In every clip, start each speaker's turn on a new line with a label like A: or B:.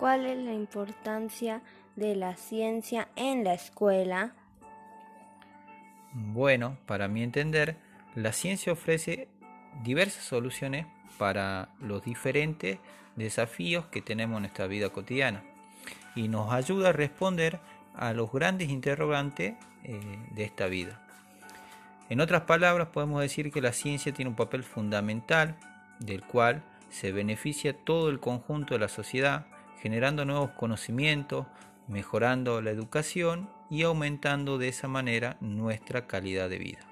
A: ¿Cuál es la importancia de la ciencia en la escuela?
B: Bueno, para mi entender, la ciencia ofrece diversas soluciones para los diferentes desafíos que tenemos en nuestra vida cotidiana y nos ayuda a responder a los grandes interrogantes eh, de esta vida. En otras palabras, podemos decir que la ciencia tiene un papel fundamental del cual se beneficia todo el conjunto de la sociedad, generando nuevos conocimientos, mejorando la educación y aumentando de esa manera nuestra calidad de vida.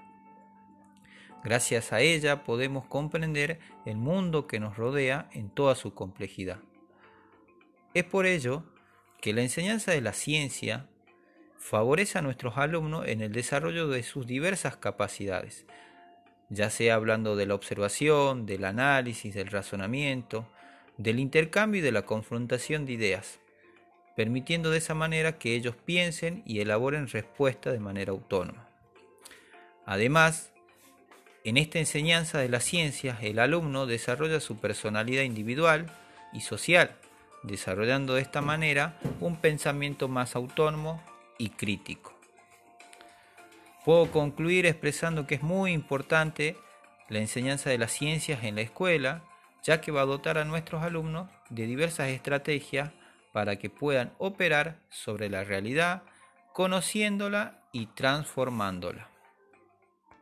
B: Gracias a ella podemos comprender el mundo que nos rodea en toda su complejidad. Es por ello que la enseñanza de la ciencia favorece a nuestros alumnos en el desarrollo de sus diversas capacidades, ya sea hablando de la observación, del análisis, del razonamiento, del intercambio y de la confrontación de ideas, permitiendo de esa manera que ellos piensen y elaboren respuestas de manera autónoma. Además, en esta enseñanza de la ciencia, el alumno desarrolla su personalidad individual y social, desarrollando de esta manera un pensamiento más autónomo y crítico. Puedo concluir expresando que es muy importante la enseñanza de las ciencias en la escuela, ya que va a dotar a nuestros alumnos de diversas estrategias para que puedan operar sobre la realidad, conociéndola y transformándola.